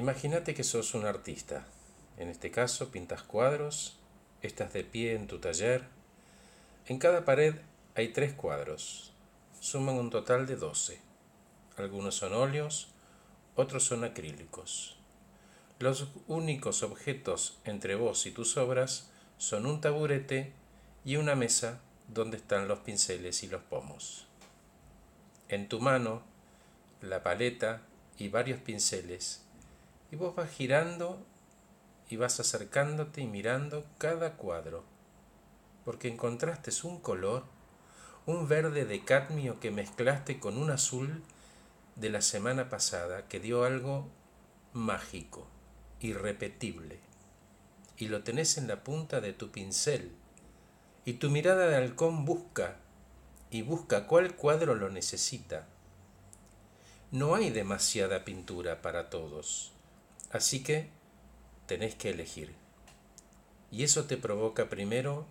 Imagínate que sos un artista. En este caso pintas cuadros, estás de pie en tu taller. En cada pared hay tres cuadros. Suman un total de doce. Algunos son óleos, otros son acrílicos. Los únicos objetos entre vos y tus obras son un taburete y una mesa donde están los pinceles y los pomos. En tu mano, la paleta y varios pinceles, y vos vas girando y vas acercándote y mirando cada cuadro, porque encontraste un color, un verde de cadmio que mezclaste con un azul de la semana pasada que dio algo mágico, irrepetible, y lo tenés en la punta de tu pincel, y tu mirada de halcón busca, y busca cuál cuadro lo necesita. No hay demasiada pintura para todos, así que tenés que elegir. Y eso te provoca primero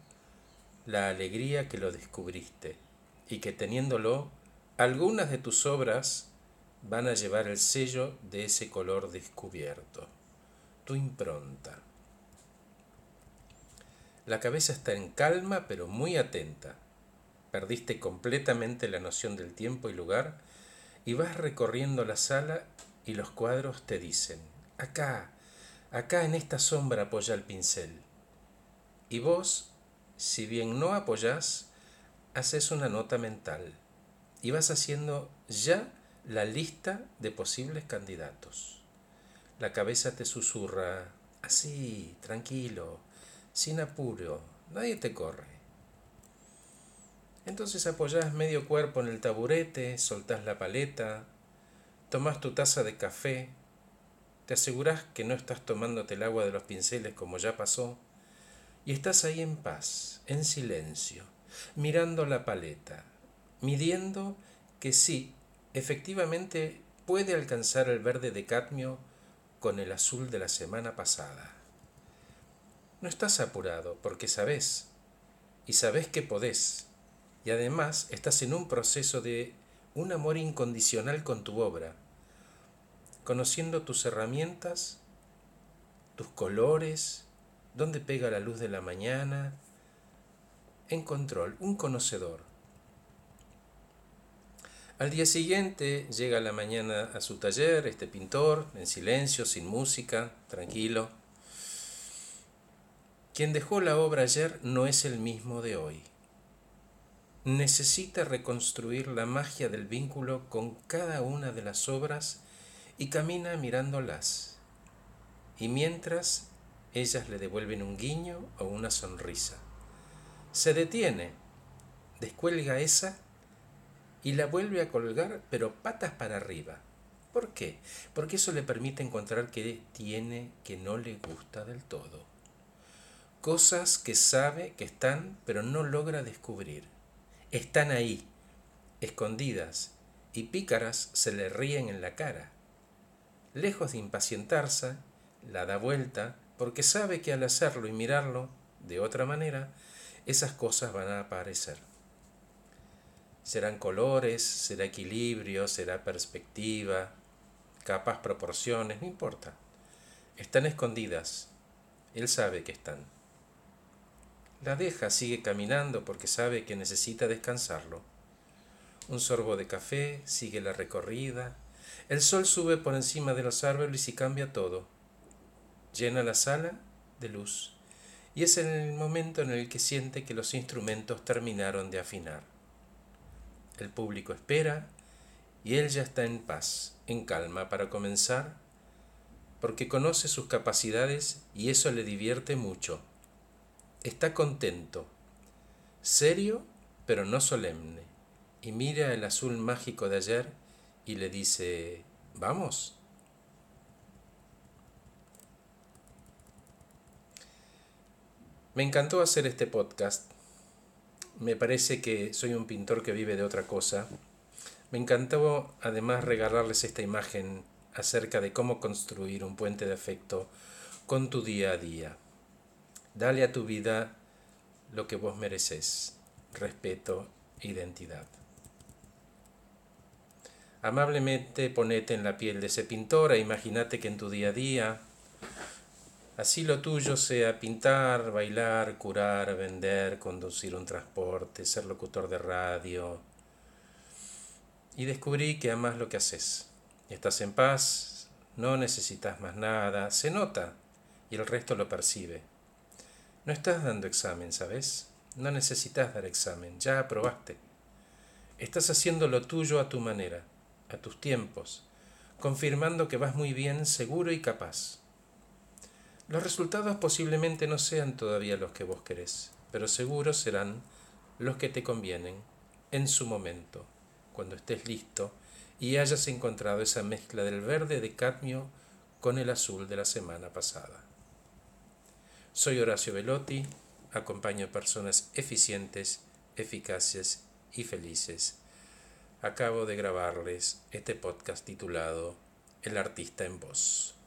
la alegría que lo descubriste y que teniéndolo, algunas de tus obras van a llevar el sello de ese color descubierto, tu impronta. La cabeza está en calma pero muy atenta. Perdiste completamente la noción del tiempo y lugar y vas recorriendo la sala y los cuadros te dicen, acá, acá en esta sombra apoya el pincel. Y vos, si bien no apoyás, haces una nota mental y vas haciendo ya la lista de posibles candidatos. La cabeza te susurra, así, tranquilo, sin apuro, nadie te corre. Entonces apoyás medio cuerpo en el taburete, soltás la paleta, tomás tu taza de café, te asegurás que no estás tomándote el agua de los pinceles como ya pasó, y estás ahí en paz, en silencio, mirando la paleta, midiendo que sí, efectivamente puede alcanzar el verde de cadmio con el azul de la semana pasada. No estás apurado porque sabes, y sabes que podés, y además estás en un proceso de un amor incondicional con tu obra, conociendo tus herramientas, tus colores, dónde pega la luz de la mañana, en control, un conocedor. Al día siguiente llega la mañana a su taller, este pintor, en silencio, sin música, tranquilo. Quien dejó la obra ayer no es el mismo de hoy. Necesita reconstruir la magia del vínculo con cada una de las obras y camina mirándolas. Y mientras ellas le devuelven un guiño o una sonrisa. Se detiene, descuelga esa y la vuelve a colgar, pero patas para arriba. ¿Por qué? Porque eso le permite encontrar que tiene que no le gusta del todo. Cosas que sabe que están, pero no logra descubrir. Están ahí, escondidas, y pícaras se le ríen en la cara. Lejos de impacientarse, la da vuelta, porque sabe que al hacerlo y mirarlo de otra manera, esas cosas van a aparecer. Serán colores, será equilibrio, será perspectiva, capas, proporciones, no importa. Están escondidas. Él sabe que están. La deja, sigue caminando porque sabe que necesita descansarlo. Un sorbo de café, sigue la recorrida. El sol sube por encima de los árboles y cambia todo. Llena la sala de luz. Y es en el momento en el que siente que los instrumentos terminaron de afinar. El público espera y él ya está en paz, en calma para comenzar, porque conoce sus capacidades y eso le divierte mucho. Está contento, serio pero no solemne, y mira el azul mágico de ayer y le dice, ¿vamos? Me encantó hacer este podcast me parece que soy un pintor que vive de otra cosa. Me encantó además regalarles esta imagen acerca de cómo construir un puente de afecto con tu día a día. Dale a tu vida lo que vos mereces, respeto, identidad. Amablemente ponete en la piel de ese pintor e imagínate que en tu día a día Así lo tuyo sea pintar, bailar, curar, vender, conducir un transporte, ser locutor de radio. Y descubrí que amas lo que haces. Estás en paz, no necesitas más nada, se nota y el resto lo percibe. No estás dando examen, ¿sabes? No necesitas dar examen, ya aprobaste. Estás haciendo lo tuyo a tu manera, a tus tiempos, confirmando que vas muy bien, seguro y capaz. Los resultados posiblemente no sean todavía los que vos querés, pero seguro serán los que te convienen en su momento, cuando estés listo y hayas encontrado esa mezcla del verde de cadmio con el azul de la semana pasada. Soy Horacio Velotti, acompaño a personas eficientes, eficaces y felices. Acabo de grabarles este podcast titulado El artista en voz.